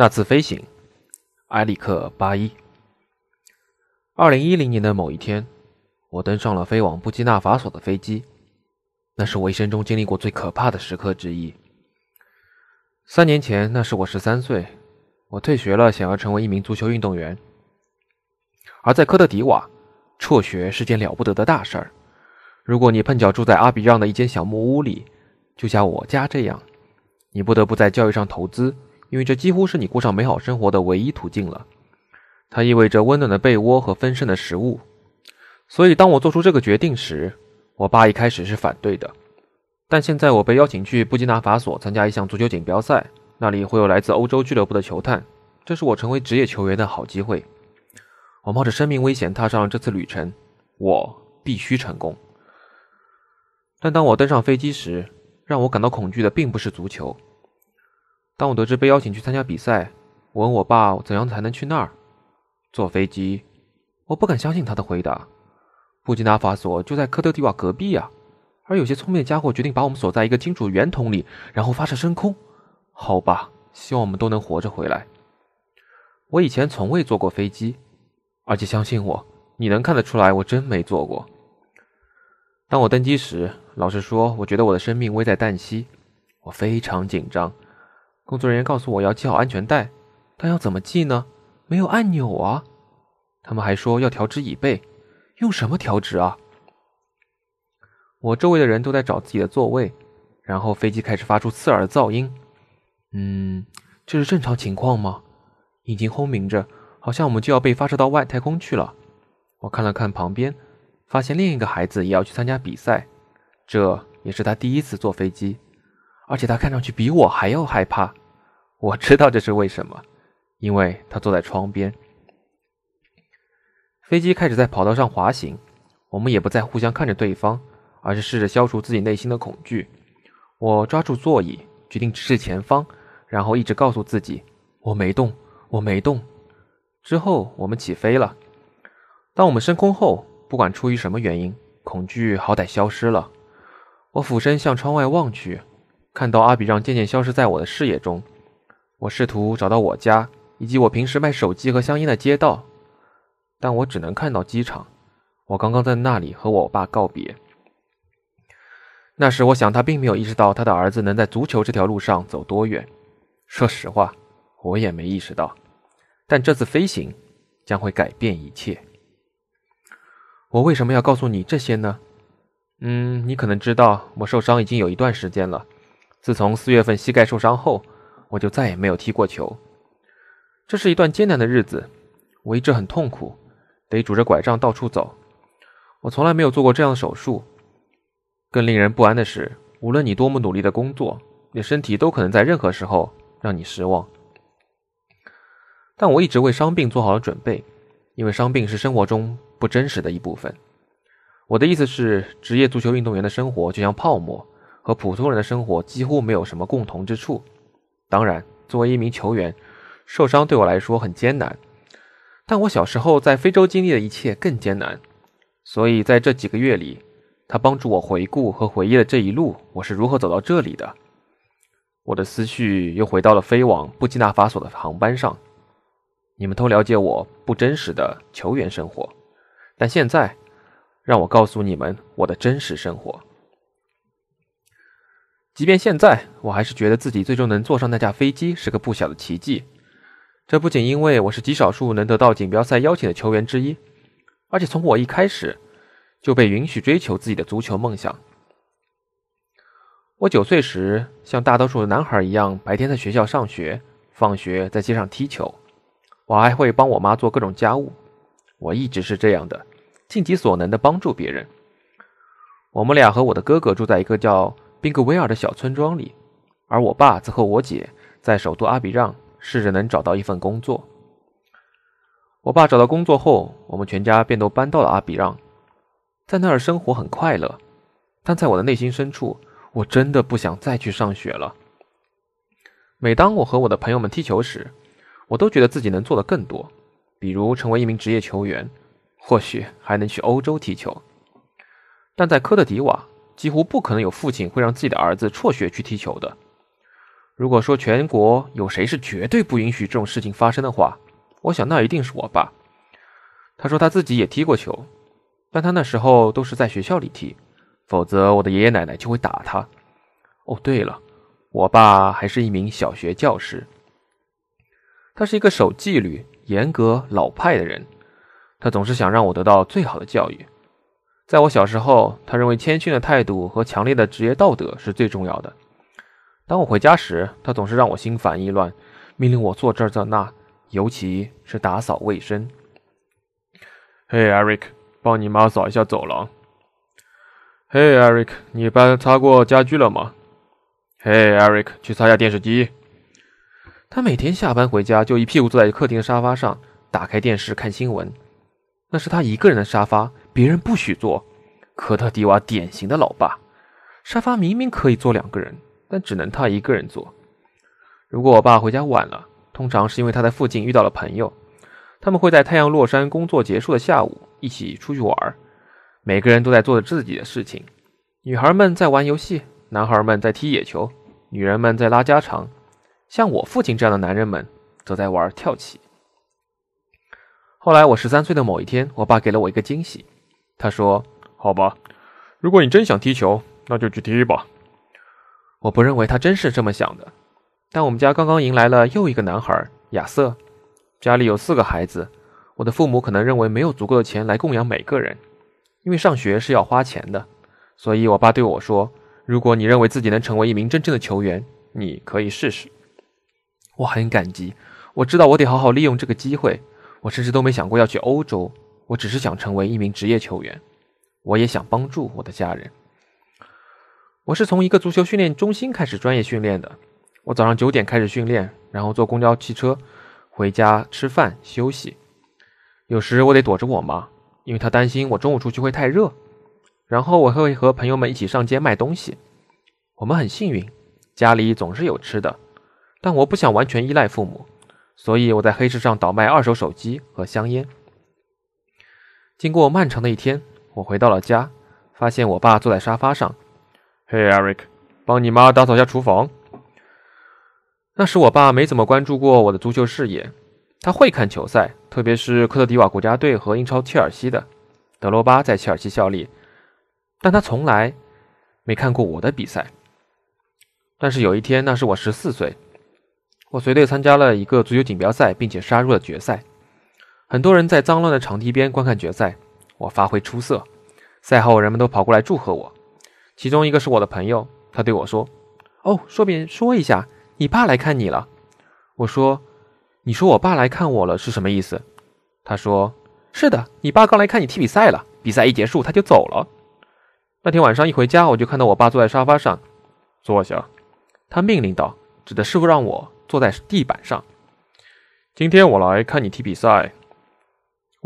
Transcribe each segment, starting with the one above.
那次飞行，埃里克·巴伊。二零一零年的某一天，我登上了飞往布基纳法索的飞机，那是我一生中经历过最可怕的时刻之一。三年前，那时我十三岁，我退学了，想要成为一名足球运动员。而在科特迪瓦，辍学是件了不得的大事儿。如果你碰巧住在阿比让的一间小木屋里，就像我家这样，你不得不在教育上投资。因为这几乎是你过上美好生活的唯一途径了，它意味着温暖的被窝和丰盛的食物。所以，当我做出这个决定时，我爸一开始是反对的。但现在我被邀请去布基纳法索参加一项足球锦标赛，那里会有来自欧洲俱乐部的球探，这是我成为职业球员的好机会。我冒着生命危险踏上了这次旅程，我必须成功。但当我登上飞机时，让我感到恐惧的并不是足球。当我得知被邀请去参加比赛，我问我爸怎样才能去那儿。坐飞机，我不敢相信他的回答。布基纳法索就在科特迪瓦隔壁啊，而有些聪明的家伙决定把我们锁在一个金属圆筒里，然后发射升空。好吧，希望我们都能活着回来。我以前从未坐过飞机，而且相信我，你能看得出来，我真没坐过。当我登机时，老实说，我觉得我的生命危在旦夕，我非常紧张。工作人员告诉我要系好安全带，但要怎么系呢？没有按钮啊！他们还说要调直椅背，用什么调直啊？我周围的人都在找自己的座位，然后飞机开始发出刺耳的噪音。嗯，这是正常情况吗？引擎轰鸣着，好像我们就要被发射到外太空去了。我看了看旁边，发现另一个孩子也要去参加比赛，这也是他第一次坐飞机。而且他看上去比我还要害怕，我知道这是为什么，因为他坐在窗边。飞机开始在跑道上滑行，我们也不再互相看着对方，而是试着消除自己内心的恐惧。我抓住座椅，决定直视前方，然后一直告诉自己：“我没动，我没动。”之后我们起飞了。当我们升空后，不管出于什么原因，恐惧好歹消失了。我俯身向窗外望去。看到阿比让渐渐消失在我的视野中，我试图找到我家以及我平时卖手机和香烟的街道，但我只能看到机场。我刚刚在那里和我爸告别。那时，我想他并没有意识到他的儿子能在足球这条路上走多远。说实话，我也没意识到。但这次飞行将会改变一切。我为什么要告诉你这些呢？嗯，你可能知道，我受伤已经有一段时间了。自从四月份膝盖受伤后，我就再也没有踢过球。这是一段艰难的日子，我一直很痛苦，得拄着拐杖到处走。我从来没有做过这样的手术。更令人不安的是，无论你多么努力的工作，你的身体都可能在任何时候让你失望。但我一直为伤病做好了准备，因为伤病是生活中不真实的一部分。我的意思是，职业足球运动员的生活就像泡沫。和普通人的生活几乎没有什么共同之处。当然，作为一名球员，受伤对我来说很艰难。但我小时候在非洲经历的一切更艰难。所以在这几个月里，他帮助我回顾和回忆了这一路我是如何走到这里的。我的思绪又回到了飞往布基纳法索的航班上。你们都了解我不真实的球员生活，但现在，让我告诉你们我的真实生活。即便现在，我还是觉得自己最终能坐上那架飞机是个不小的奇迹。这不仅因为我是极少数能得到锦标赛邀请的球员之一，而且从我一开始就被允许追求自己的足球梦想。我九岁时，像大多数男孩一样，白天在学校上学，放学在街上踢球。我还会帮我妈做各种家务。我一直是这样的，尽己所能的帮助别人。我们俩和我的哥哥住在一个叫……宾格维尔的小村庄里，而我爸则和我姐在首都阿比让试着能找到一份工作。我爸找到工作后，我们全家便都搬到了阿比让，在那儿生活很快乐。但在我的内心深处，我真的不想再去上学了。每当我和我的朋友们踢球时，我都觉得自己能做的更多，比如成为一名职业球员，或许还能去欧洲踢球。但在科特迪瓦。几乎不可能有父亲会让自己的儿子辍学去踢球的。如果说全国有谁是绝对不允许这种事情发生的话，我想那一定是我爸。他说他自己也踢过球，但他那时候都是在学校里踢，否则我的爷爷奶奶就会打他。哦，对了，我爸还是一名小学教师。他是一个守纪律、严格、老派的人，他总是想让我得到最好的教育。在我小时候，他认为谦逊的态度和强烈的职业道德是最重要的。当我回家时，他总是让我心烦意乱，命令我做这做那，尤其是打扫卫生。嘿，Eric，帮你妈扫一下走廊。嘿，Eric，你搬擦过家具了吗？嘿，Eric，去擦下电视机。他每天下班回家就一屁股坐在客厅沙发上，打开电视看新闻。那是他一个人的沙发，别人不许坐。科特迪瓦典型的老爸，沙发明明可以坐两个人。但只能他一个人坐。如果我爸回家晚了，通常是因为他在附近遇到了朋友，他们会在太阳落山、工作结束的下午一起出去玩。每个人都在做着自己的事情，女孩们在玩游戏，男孩们在踢野球，女人们在拉家常。像我父亲这样的男人们，则在玩跳棋。后来我十三岁的某一天，我爸给了我一个惊喜。他说：“好吧，如果你真想踢球，那就去踢吧。”我不认为他真是这么想的，但我们家刚刚迎来了又一个男孩亚瑟，家里有四个孩子，我的父母可能认为没有足够的钱来供养每个人，因为上学是要花钱的，所以我爸对我说：“如果你认为自己能成为一名真正的球员，你可以试试。”我很感激，我知道我得好好利用这个机会，我甚至都没想过要去欧洲，我只是想成为一名职业球员，我也想帮助我的家人。我是从一个足球训练中心开始专业训练的。我早上九点开始训练，然后坐公交汽车回家吃饭休息。有时我得躲着我妈，因为她担心我中午出去会太热。然后我会和朋友们一起上街卖东西。我们很幸运，家里总是有吃的。但我不想完全依赖父母，所以我在黑市上倒卖二手手机和香烟。经过漫长的一天，我回到了家，发现我爸坐在沙发上。嘿，Eric，帮你妈打扫一下厨房。那时我爸没怎么关注过我的足球事业，他会看球赛，特别是科特迪瓦国家队和英超切尔西的。德罗巴在切尔西效力，但他从来没看过我的比赛。但是有一天，那是我十四岁，我随队参加了一个足球锦标赛，并且杀入了决赛。很多人在脏乱的场地边观看决赛，我发挥出色。赛后，人们都跑过来祝贺我。其中一个是我的朋友，他对我说：“哦，顺便说一下，你爸来看你了。”我说：“你说我爸来看我了是什么意思？”他说：“是的，你爸刚来看你踢比赛了。比赛一结束他就走了。”那天晚上一回家，我就看到我爸坐在沙发上，坐下。他命令道：“指的是让我坐在地板上。”今天我来看你踢比赛。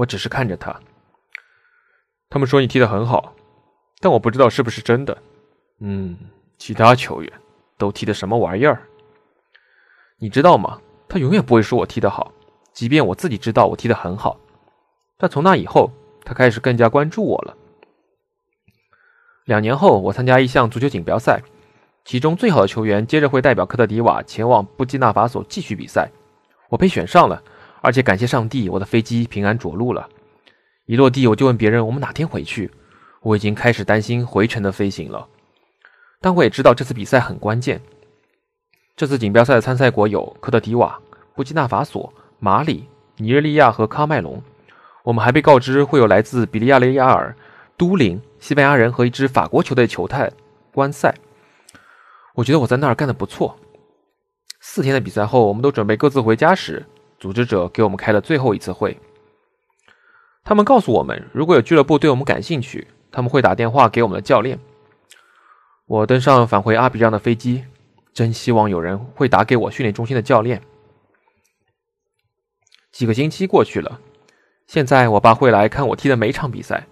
我只是看着他。他们说你踢得很好。但我不知道是不是真的。嗯，其他球员都踢的什么玩意儿？你知道吗？他永远不会说我踢得好，即便我自己知道我踢得很好。但从那以后，他开始更加关注我了。两年后，我参加一项足球锦标赛，其中最好的球员接着会代表科特迪瓦前往布基纳法索继续比赛。我被选上了，而且感谢上帝，我的飞机平安着陆了。一落地，我就问别人：“我们哪天回去？”我已经开始担心回程的飞行了，但我也知道这次比赛很关键。这次锦标赛的参赛国有科特迪瓦、布基纳法索、马里、尼日利亚和喀麦隆。我们还被告知会有来自比利亚雷亚尔、都灵、西班牙人和一支法国球队球探观赛。我觉得我在那儿干得不错。四天的比赛后，我们都准备各自回家时，组织者给我们开了最后一次会。他们告诉我们，如果有俱乐部对我们感兴趣。他们会打电话给我们的教练。我登上返回阿比让的飞机，真希望有人会打给我训练中心的教练。几个星期过去了，现在我爸会来看我踢的每场比赛。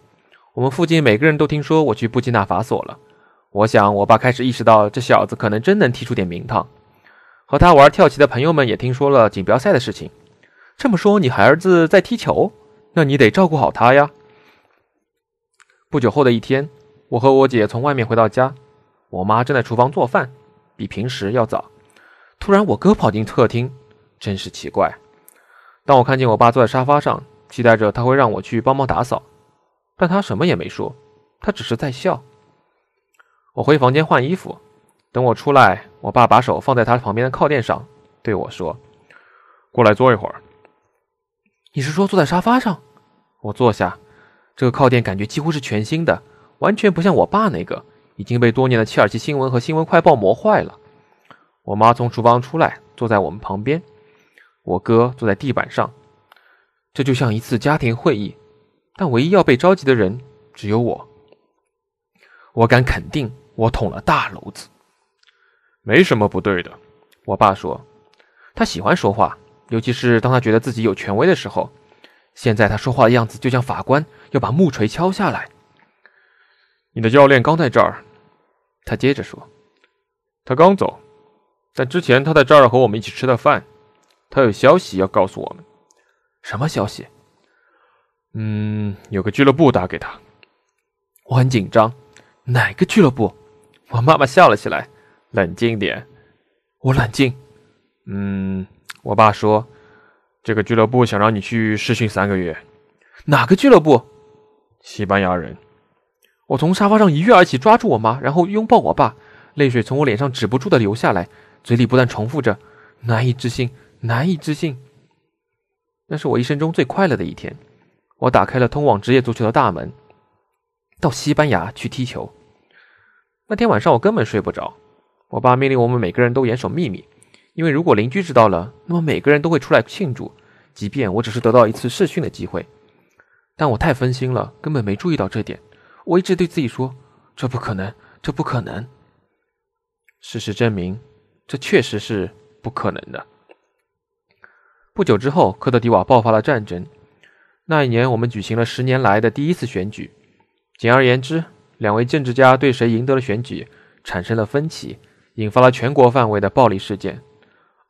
我们附近每个人都听说我去布基纳法索了。我想，我爸开始意识到这小子可能真能踢出点名堂。和他玩跳棋的朋友们也听说了锦标赛的事情。这么说，你孩子在踢球？那你得照顾好他呀。不久后的一天，我和我姐从外面回到家，我妈正在厨房做饭，比平时要早。突然我哥跑进客厅，真是奇怪。当我看见我爸坐在沙发上，期待着他会让我去帮忙打扫，但他什么也没说，他只是在笑。我回房间换衣服，等我出来，我爸把手放在他旁边的靠垫上，对我说：“过来坐一会儿。”你是说坐在沙发上？我坐下，这个靠垫感觉几乎是全新的，完全不像我爸那个已经被多年的切尔西新闻和新闻快报磨坏了。我妈从厨房出来，坐在我们旁边，我哥坐在地板上，这就像一次家庭会议，但唯一要被召集的人只有我。我敢肯定。我捅了大娄子，没什么不对的。我爸说，他喜欢说话，尤其是当他觉得自己有权威的时候。现在他说话的样子就像法官要把木锤敲下来。你的教练刚在这儿，他接着说，他刚走，但之前他在这儿和我们一起吃的饭。他有消息要告诉我们。什么消息？嗯，有个俱乐部打给他。我很紧张。哪个俱乐部？我妈妈笑了起来，冷静点。我冷静。嗯，我爸说，这个俱乐部想让你去试训三个月。哪个俱乐部？西班牙人。我从沙发上一跃而起，抓住我妈，然后拥抱我爸，泪水从我脸上止不住的流下来，嘴里不断重复着“难以置信，难以置信”。那是我一生中最快乐的一天。我打开了通往职业足球的大门，到西班牙去踢球。那天晚上我根本睡不着，我爸命令我们每个人都严守秘密，因为如果邻居知道了，那么每个人都会出来庆祝，即便我只是得到一次试训的机会。但我太分心了，根本没注意到这点。我一直对自己说：“这不可能，这不可能。”事实证明，这确实是不可能的。不久之后，科特迪瓦爆发了战争。那一年，我们举行了十年来的第一次选举。简而言之。两位政治家对谁赢得了选举产生了分歧，引发了全国范围的暴力事件。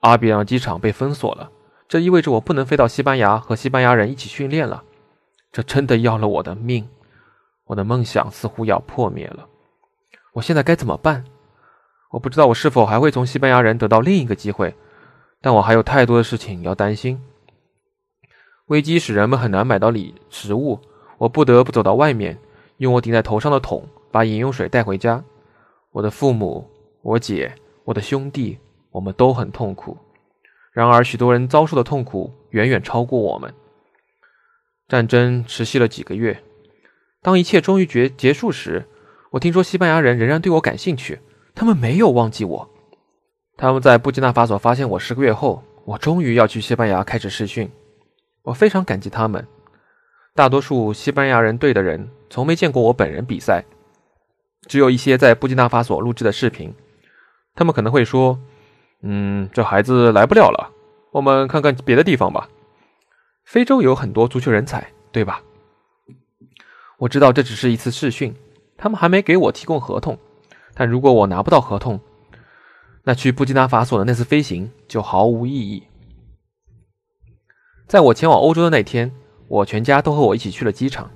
阿比扬机场被封锁了，这意味着我不能飞到西班牙和西班牙人一起训练了。这真的要了我的命！我的梦想似乎要破灭了。我现在该怎么办？我不知道我是否还会从西班牙人得到另一个机会，但我还有太多的事情要担心。危机使人们很难买到礼食物，我不得不走到外面。用我顶在头上的桶把饮用水带回家。我的父母、我姐、我的兄弟，我们都很痛苦。然而，许多人遭受的痛苦远远超过我们。战争持续了几个月。当一切终于结结束时，我听说西班牙人仍然对我感兴趣。他们没有忘记我。他们在布基纳法索发现我十个月后，我终于要去西班牙开始试训。我非常感激他们。大多数西班牙人队的人从没见过我本人比赛，只有一些在布基纳法索录制的视频。他们可能会说：“嗯，这孩子来不了了，我们看看别的地方吧。”非洲有很多足球人才，对吧？我知道这只是一次试训，他们还没给我提供合同。但如果我拿不到合同，那去布基纳法索的那次飞行就毫无意义。在我前往欧洲的那天。我全家都和我一起去了机场。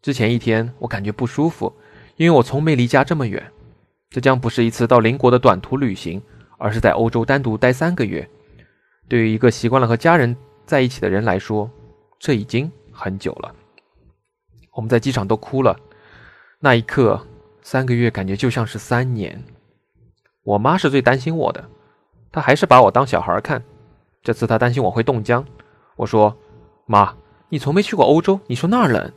之前一天，我感觉不舒服，因为我从没离家这么远。这将不是一次到邻国的短途旅行，而是在欧洲单独待三个月。对于一个习惯了和家人在一起的人来说，这已经很久了。我们在机场都哭了。那一刻，三个月感觉就像是三年。我妈是最担心我的，她还是把我当小孩看。这次她担心我会冻僵。我说：“妈。”你从没去过欧洲，你说那儿冷？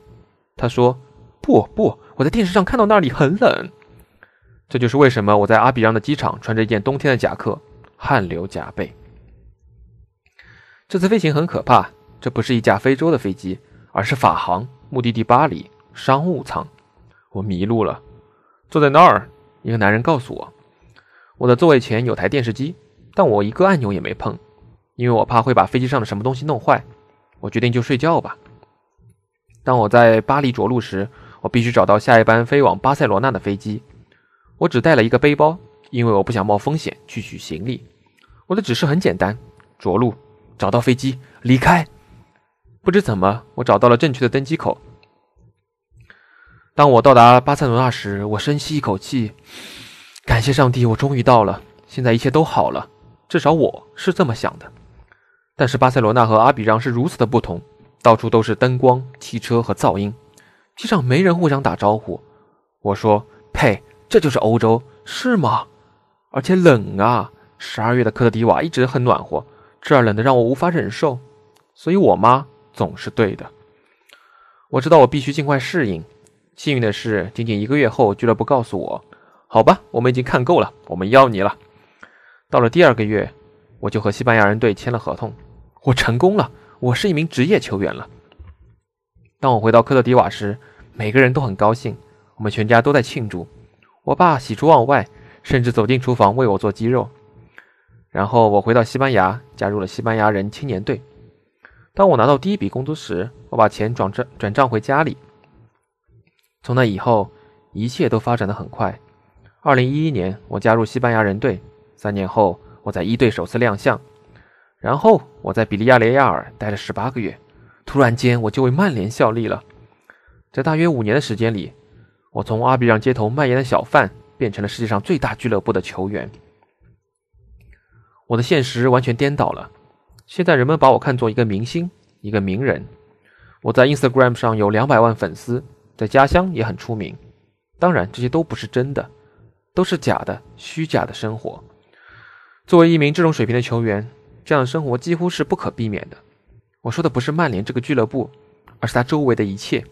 她说：“不不，我在电视上看到那里很冷。”这就是为什么我在阿比让的机场穿着一件冬天的夹克，汗流浃背。这次飞行很可怕，这不是一架非洲的飞机，而是法航，目的地巴黎，商务舱。我迷路了，坐在那儿，一个男人告诉我，我的座位前有台电视机，但我一个按钮也没碰，因为我怕会把飞机上的什么东西弄坏。我决定就睡觉吧。当我在巴黎着陆时，我必须找到下一班飞往巴塞罗那的飞机。我只带了一个背包，因为我不想冒风险去取行李。我的指示很简单：着陆，找到飞机，离开。不知怎么，我找到了正确的登机口。当我到达巴塞罗那时，我深吸一口气，感谢上帝，我终于到了。现在一切都好了，至少我是这么想的。但是巴塞罗那和阿比让是如此的不同，到处都是灯光、汽车和噪音，机上没人互相打招呼。我说：“呸，这就是欧洲，是吗？而且冷啊！十二月的科特迪瓦一直很暖和，这儿冷的让我无法忍受。所以我妈总是对的。我知道我必须尽快适应。幸运的是，仅仅一个月后，俱乐部告诉我：‘好吧，我们已经看够了，我们要你了。’到了第二个月，我就和西班牙人队签了合同。”我成功了，我是一名职业球员了。当我回到科特迪瓦时，每个人都很高兴，我们全家都在庆祝。我爸喜出望外，甚至走进厨房为我做鸡肉。然后我回到西班牙，加入了西班牙人青年队。当我拿到第一笔工资时，我把钱转账转账回家里。从那以后，一切都发展的很快。二零一一年，我加入西班牙人队。三年后，我在一队首次亮相。然后我在比利亚雷亚尔待了十八个月，突然间我就为曼联效力了。在大约五年的时间里，我从阿比让街头卖盐的小贩变成了世界上最大俱乐部的球员。我的现实完全颠倒了。现在人们把我看作一个明星，一个名人。我在 Instagram 上有两百万粉丝，在家乡也很出名。当然，这些都不是真的，都是假的、虚假的生活。作为一名这种水平的球员。这样的生活几乎是不可避免的。我说的不是曼联这个俱乐部，而是他周围的一切。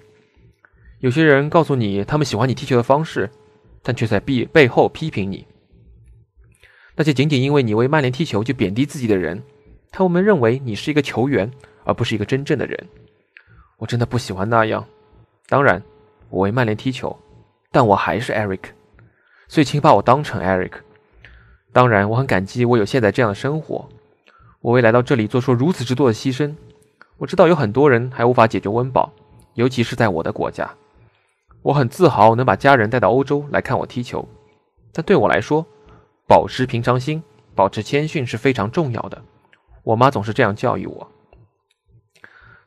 有些人告诉你他们喜欢你踢球的方式，但却在背背后批评你。那些仅仅因为你为曼联踢球就贬低自己的人，他们认为你是一个球员，而不是一个真正的人。我真的不喜欢那样。当然，我为曼联踢球，但我还是 Eric，所以请把我当成 Eric。当然，我很感激我有现在这样的生活。我为来到这里做出如此之多的牺牲。我知道有很多人还无法解决温饱，尤其是在我的国家。我很自豪能把家人带到欧洲来看我踢球，但对我来说，保持平常心、保持谦逊是非常重要的。我妈总是这样教育我。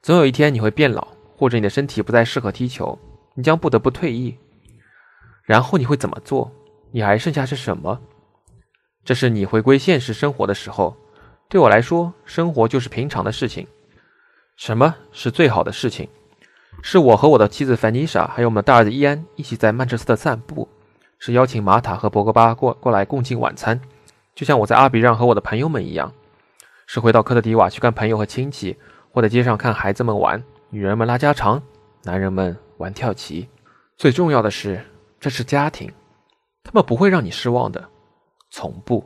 总有一天你会变老，或者你的身体不再适合踢球，你将不得不退役。然后你会怎么做？你还剩下是什么？这是你回归现实生活的时候。对我来说，生活就是平常的事情。什么是最好的事情？是我和我的妻子凡妮莎，还有我们的大儿子伊安一起在曼彻斯特散步；是邀请马塔和博格巴过过来共进晚餐，就像我在阿比让和我的朋友们一样；是回到科特迪瓦去看朋友和亲戚，或在街上看孩子们玩，女人们拉家常，男人们玩跳棋。最重要的是，这是家庭，他们不会让你失望的，从不。